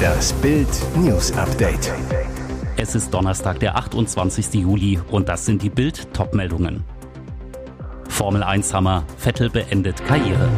Das Bild News Update. Es ist Donnerstag, der 28. Juli und das sind die Bild Topmeldungen. Formel 1 Hammer, Vettel beendet Karriere.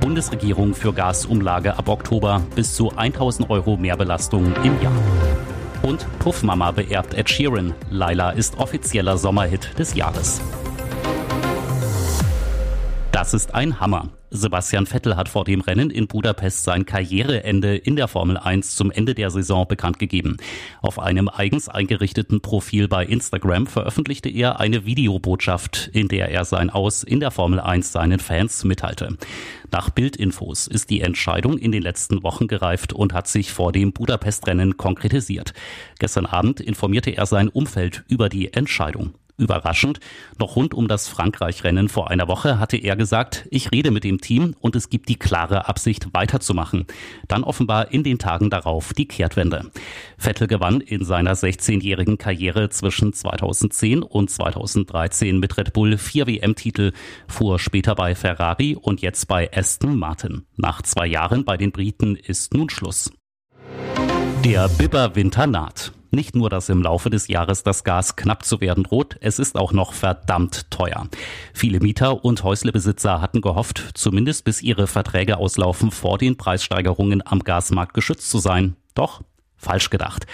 Bundesregierung für Gasumlage ab Oktober bis zu 1000 Euro Mehrbelastung im Jahr. Und Puffmama beerbt Ed Sheeran. Laila ist offizieller Sommerhit des Jahres. Das ist ein Hammer. Sebastian Vettel hat vor dem Rennen in Budapest sein Karriereende in der Formel 1 zum Ende der Saison bekannt gegeben. Auf einem eigens eingerichteten Profil bei Instagram veröffentlichte er eine Videobotschaft, in der er sein Aus in der Formel 1 seinen Fans mitteilte. Nach Bildinfos ist die Entscheidung in den letzten Wochen gereift und hat sich vor dem Budapest-Rennen konkretisiert. Gestern Abend informierte er sein Umfeld über die Entscheidung. Überraschend, noch rund um das Frankreich-Rennen vor einer Woche hatte er gesagt, ich rede mit dem Team und es gibt die klare Absicht weiterzumachen. Dann offenbar in den Tagen darauf die Kehrtwende. Vettel gewann in seiner 16-jährigen Karriere zwischen 2010 und 2013 mit Red Bull vier WM-Titel, fuhr später bei Ferrari und jetzt bei Aston Martin. Nach zwei Jahren bei den Briten ist nun Schluss. Der Bibber-Winter naht. Nicht nur, dass im Laufe des Jahres das Gas knapp zu werden droht, es ist auch noch verdammt teuer. Viele Mieter und Häuslebesitzer hatten gehofft, zumindest bis ihre Verträge auslaufen, vor den Preissteigerungen am Gasmarkt geschützt zu sein. Doch falsch gedacht.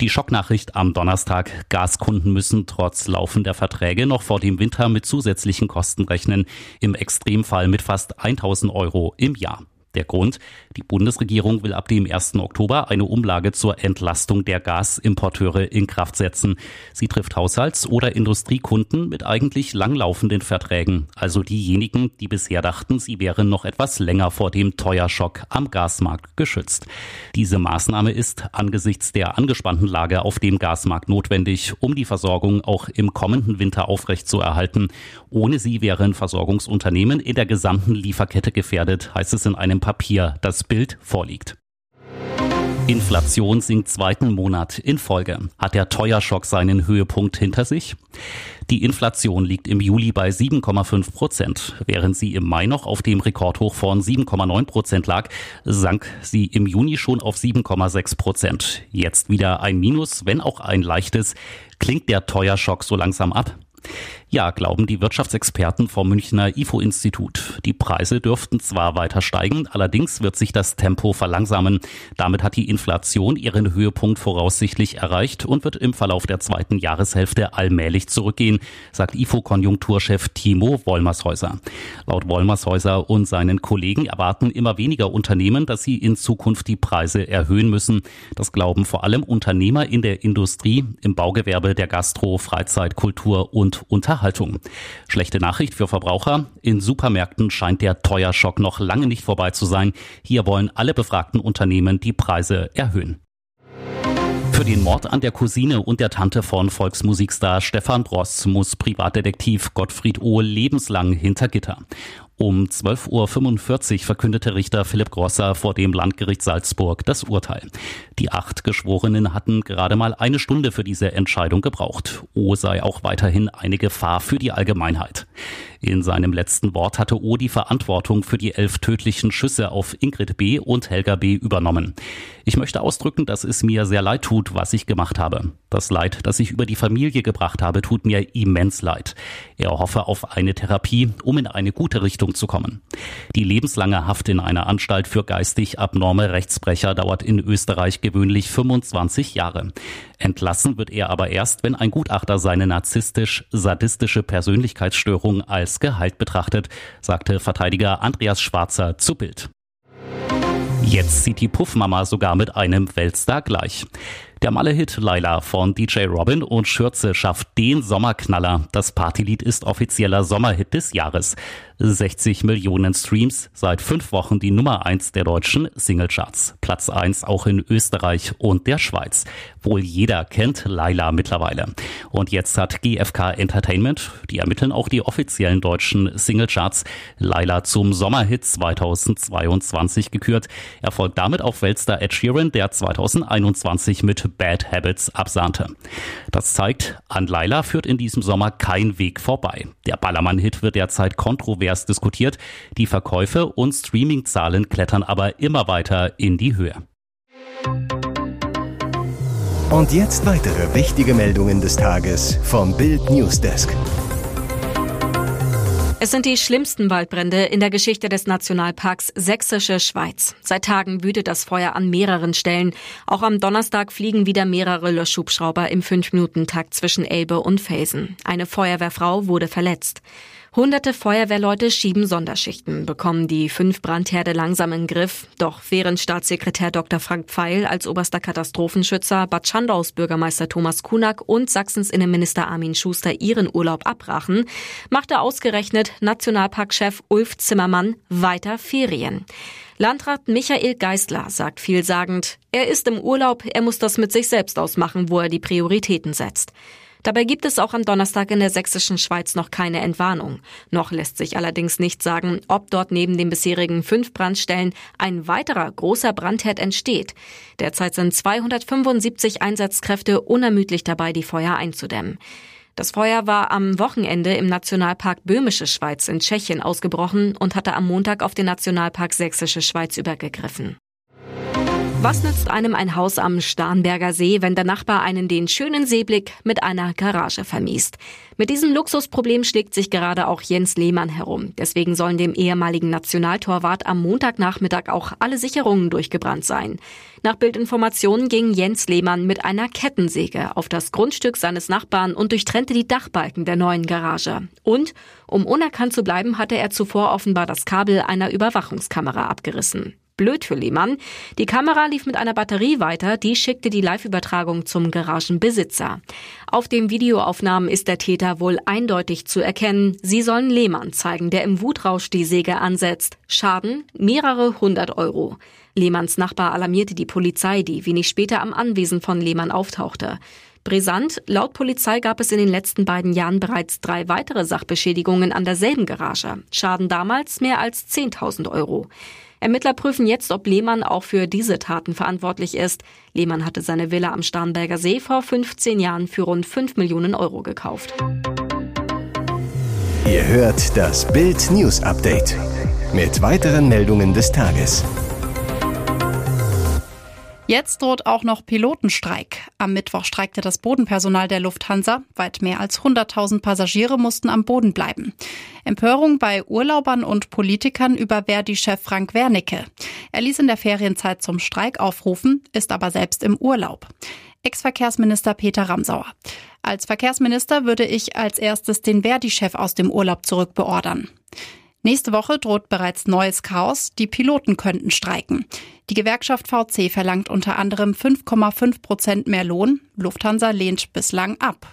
Die Schocknachricht am Donnerstag. Gaskunden müssen trotz laufender Verträge noch vor dem Winter mit zusätzlichen Kosten rechnen. Im Extremfall mit fast 1000 Euro im Jahr. Der Grund, die Bundesregierung will ab dem 1. Oktober eine Umlage zur Entlastung der Gasimporteure in Kraft setzen. Sie trifft Haushalts- oder Industriekunden mit eigentlich langlaufenden Verträgen, also diejenigen, die bisher dachten, sie wären noch etwas länger vor dem Teuerschock am Gasmarkt geschützt. Diese Maßnahme ist angesichts der angespannten Lage auf dem Gasmarkt notwendig, um die Versorgung auch im kommenden Winter aufrechtzuerhalten. Ohne sie wären Versorgungsunternehmen in der gesamten Lieferkette gefährdet, heißt es in einem dem Papier das Bild vorliegt. Inflation sinkt zweiten Monat in Folge. Hat der Teuerschock seinen Höhepunkt hinter sich? Die Inflation liegt im Juli bei 7,5 Prozent. Während sie im Mai noch auf dem Rekordhoch von 7,9 Prozent lag, sank sie im Juni schon auf 7,6 Prozent. Jetzt wieder ein Minus, wenn auch ein leichtes. Klingt der Teuerschock so langsam ab? Ja, glauben die Wirtschaftsexperten vom Münchner IFO-Institut. Die Preise dürften zwar weiter steigen, allerdings wird sich das Tempo verlangsamen. Damit hat die Inflation ihren Höhepunkt voraussichtlich erreicht und wird im Verlauf der zweiten Jahreshälfte allmählich zurückgehen, sagt IFO-Konjunkturchef Timo Wollmershäuser. Laut Wollmershäuser und seinen Kollegen erwarten immer weniger Unternehmen, dass sie in Zukunft die Preise erhöhen müssen. Das glauben vor allem Unternehmer in der Industrie, im Baugewerbe, der Gastro, Freizeit, Kultur und Unterhaltung. Unterhaltung. Schlechte Nachricht für Verbraucher. In Supermärkten scheint der Teuerschock noch lange nicht vorbei zu sein. Hier wollen alle befragten Unternehmen die Preise erhöhen. Für den Mord an der Cousine und der Tante von Volksmusikstar Stefan Bross muss Privatdetektiv Gottfried Ohl lebenslang hinter Gitter. Um 12.45 Uhr verkündete Richter Philipp Grosser vor dem Landgericht Salzburg das Urteil. Die acht Geschworenen hatten gerade mal eine Stunde für diese Entscheidung gebraucht. O sei auch weiterhin eine Gefahr für die Allgemeinheit. In seinem letzten Wort hatte O die Verantwortung für die elf tödlichen Schüsse auf Ingrid B. und Helga B. übernommen. Ich möchte ausdrücken, dass es mir sehr leid tut, was ich gemacht habe. Das Leid, das ich über die Familie gebracht habe, tut mir immens leid. Er hoffe auf eine Therapie, um in eine gute Richtung zu kommen. Die lebenslange Haft in einer Anstalt für geistig abnorme Rechtsbrecher dauert in Österreich gewöhnlich 25 Jahre. Entlassen wird er aber erst, wenn ein Gutachter seine narzisstisch-sadistische Persönlichkeitsstörung als Gehalt betrachtet, sagte Verteidiger Andreas Schwarzer zu Bild. Jetzt zieht die Puffmama sogar mit einem Weltstar gleich. Der Malle-Hit Laila von DJ Robin und Schürze schafft den Sommerknaller. Das Partylied ist offizieller Sommerhit des Jahres. 60 Millionen Streams, seit fünf Wochen die Nummer eins der deutschen Singlecharts. Platz eins auch in Österreich und der Schweiz. Wohl jeder kennt Laila mittlerweile. Und jetzt hat GFK Entertainment, die ermitteln auch die offiziellen deutschen Singlecharts, Laila zum Sommerhit 2022 gekürt. Er folgt damit auf Weltstar Ed Sheeran, der 2021 mit Bad Habits absahnte. Das zeigt, an Laila führt in diesem Sommer kein Weg vorbei. Der Ballermann-Hit wird derzeit kontrovers diskutiert. Die Verkäufe und Streamingzahlen klettern aber immer weiter in die Höhe. Und jetzt weitere wichtige Meldungen des Tages vom Bild Newsdesk. Es sind die schlimmsten Waldbrände in der Geschichte des Nationalparks Sächsische Schweiz. Seit Tagen wütet das Feuer an mehreren Stellen. Auch am Donnerstag fliegen wieder mehrere Löschhubschrauber im 5-Minuten-Takt zwischen Elbe und Felsen. Eine Feuerwehrfrau wurde verletzt. Hunderte Feuerwehrleute schieben Sonderschichten, bekommen die fünf Brandherde langsam in Griff. Doch während Staatssekretär Dr. Frank Pfeil als oberster Katastrophenschützer, Bad Schandaus Bürgermeister Thomas Kunak und Sachsens Innenminister Armin Schuster ihren Urlaub abbrachen, machte ausgerechnet Nationalparkchef Ulf Zimmermann weiter Ferien. Landrat Michael Geisler sagt vielsagend, er ist im Urlaub, er muss das mit sich selbst ausmachen, wo er die Prioritäten setzt. Dabei gibt es auch am Donnerstag in der sächsischen Schweiz noch keine Entwarnung. Noch lässt sich allerdings nicht sagen, ob dort neben den bisherigen fünf Brandstellen ein weiterer großer Brandherd entsteht. Derzeit sind 275 Einsatzkräfte unermüdlich dabei, die Feuer einzudämmen. Das Feuer war am Wochenende im Nationalpark Böhmische Schweiz in Tschechien ausgebrochen und hatte am Montag auf den Nationalpark Sächsische Schweiz übergegriffen. Was nützt einem ein Haus am Starnberger See, wenn der Nachbar einen den schönen Seeblick mit einer Garage vermiest? Mit diesem Luxusproblem schlägt sich gerade auch Jens Lehmann herum. Deswegen sollen dem ehemaligen Nationaltorwart am Montagnachmittag auch alle Sicherungen durchgebrannt sein. Nach Bildinformationen ging Jens Lehmann mit einer Kettensäge auf das Grundstück seines Nachbarn und durchtrennte die Dachbalken der neuen Garage. Und, um unerkannt zu bleiben, hatte er zuvor offenbar das Kabel einer Überwachungskamera abgerissen. Blöd für Lehmann. Die Kamera lief mit einer Batterie weiter, die schickte die Live-Übertragung zum Garagenbesitzer. Auf den Videoaufnahmen ist der Täter wohl eindeutig zu erkennen. Sie sollen Lehmann zeigen, der im Wutrausch die Säge ansetzt. Schaden mehrere hundert Euro. Lehmanns Nachbar alarmierte die Polizei, die wenig später am Anwesen von Lehmann auftauchte. Brisant, laut Polizei gab es in den letzten beiden Jahren bereits drei weitere Sachbeschädigungen an derselben Garage. Schaden damals mehr als 10.000 Euro. Ermittler prüfen jetzt, ob Lehmann auch für diese Taten verantwortlich ist. Lehmann hatte seine Villa am Starnberger See vor 15 Jahren für rund 5 Millionen Euro gekauft. Ihr hört das Bild News Update mit weiteren Meldungen des Tages. Jetzt droht auch noch Pilotenstreik. Am Mittwoch streikte das Bodenpersonal der Lufthansa. Weit mehr als 100.000 Passagiere mussten am Boden bleiben. Empörung bei Urlaubern und Politikern über Verdi-Chef Frank Wernicke. Er ließ in der Ferienzeit zum Streik aufrufen, ist aber selbst im Urlaub. Ex-Verkehrsminister Peter Ramsauer. Als Verkehrsminister würde ich als erstes den Verdi-Chef aus dem Urlaub zurückbeordern. Nächste Woche droht bereits neues Chaos. Die Piloten könnten streiken. Die Gewerkschaft VC verlangt unter anderem 5,5 Prozent mehr Lohn. Lufthansa lehnt bislang ab.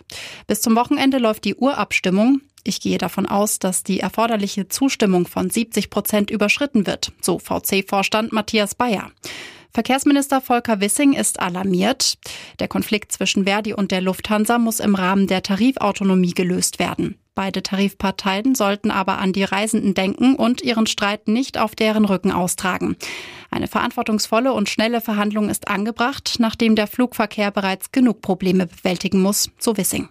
Bis zum Wochenende läuft die Urabstimmung. Ich gehe davon aus, dass die erforderliche Zustimmung von 70 Prozent überschritten wird, so VC-Vorstand Matthias Bayer. Verkehrsminister Volker Wissing ist alarmiert. Der Konflikt zwischen Verdi und der Lufthansa muss im Rahmen der Tarifautonomie gelöst werden. Beide Tarifparteien sollten aber an die Reisenden denken und ihren Streit nicht auf deren Rücken austragen. Eine verantwortungsvolle und schnelle Verhandlung ist angebracht, nachdem der Flugverkehr bereits genug Probleme bewältigen muss, so Wissing.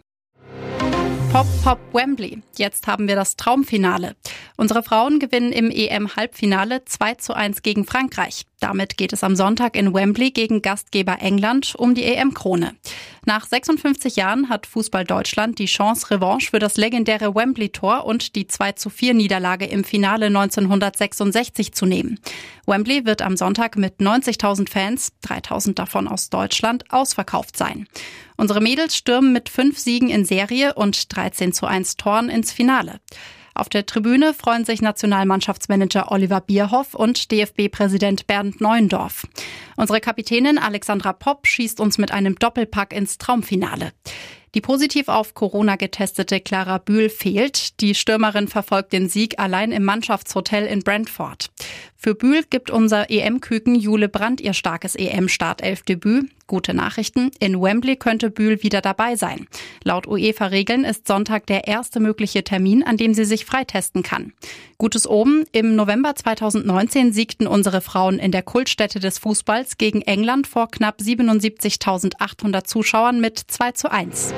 Pop, Pop, Wembley. Jetzt haben wir das Traumfinale. Unsere Frauen gewinnen im EM-Halbfinale 2 zu 1 gegen Frankreich. Damit geht es am Sonntag in Wembley gegen Gastgeber England um die EM-Krone. Nach 56 Jahren hat Fußball Deutschland die Chance, Revanche für das legendäre Wembley-Tor und die 2 zu 4 Niederlage im Finale 1966 zu nehmen. Wembley wird am Sonntag mit 90.000 Fans, 3.000 davon aus Deutschland, ausverkauft sein. Unsere Mädels stürmen mit fünf Siegen in Serie und 13 zu 1 Toren ins Finale. Auf der Tribüne freuen sich Nationalmannschaftsmanager Oliver Bierhoff und DFB-Präsident Bernd Neuendorf. Unsere Kapitänin Alexandra Popp schießt uns mit einem Doppelpack ins Traumfinale. Die positiv auf Corona getestete Clara Bühl fehlt. Die Stürmerin verfolgt den Sieg allein im Mannschaftshotel in Brentford. Für Bühl gibt unser EM-Küken Jule Brandt ihr starkes EM-Startelf-Debüt. Gute Nachrichten. In Wembley könnte Bühl wieder dabei sein. Laut UEFA-Regeln ist Sonntag der erste mögliche Termin, an dem sie sich freitesten kann. Gutes oben. Im November 2019 siegten unsere Frauen in der Kultstätte des Fußballs gegen England vor knapp 77.800 Zuschauern mit 2 zu 1.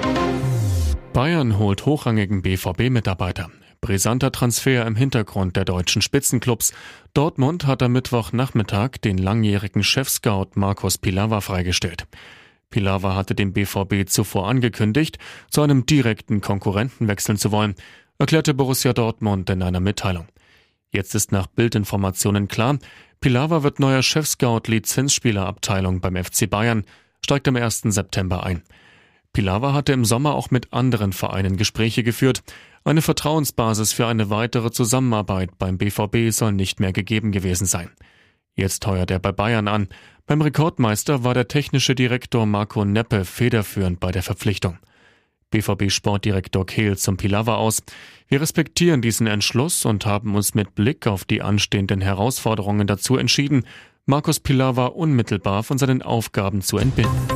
Bayern holt hochrangigen BVB-Mitarbeiter. Brisanter Transfer im Hintergrund der deutschen Spitzenclubs. Dortmund hat am Mittwochnachmittag den langjährigen Chefscout Markus Pilawa freigestellt. Pilawa hatte dem BVB zuvor angekündigt, zu einem direkten Konkurrenten wechseln zu wollen, erklärte Borussia Dortmund in einer Mitteilung. Jetzt ist nach Bildinformationen klar, Pilawa wird neuer Chefscout Lizenzspielerabteilung beim FC Bayern, steigt am 1. September ein. Pilawa hatte im Sommer auch mit anderen Vereinen Gespräche geführt. Eine Vertrauensbasis für eine weitere Zusammenarbeit beim BVB soll nicht mehr gegeben gewesen sein. Jetzt heuert er bei Bayern an. Beim Rekordmeister war der technische Direktor Marco Neppe federführend bei der Verpflichtung. BVB-Sportdirektor Kehl zum Pilawa aus. Wir respektieren diesen Entschluss und haben uns mit Blick auf die anstehenden Herausforderungen dazu entschieden, Markus Pilawa unmittelbar von seinen Aufgaben zu entbinden.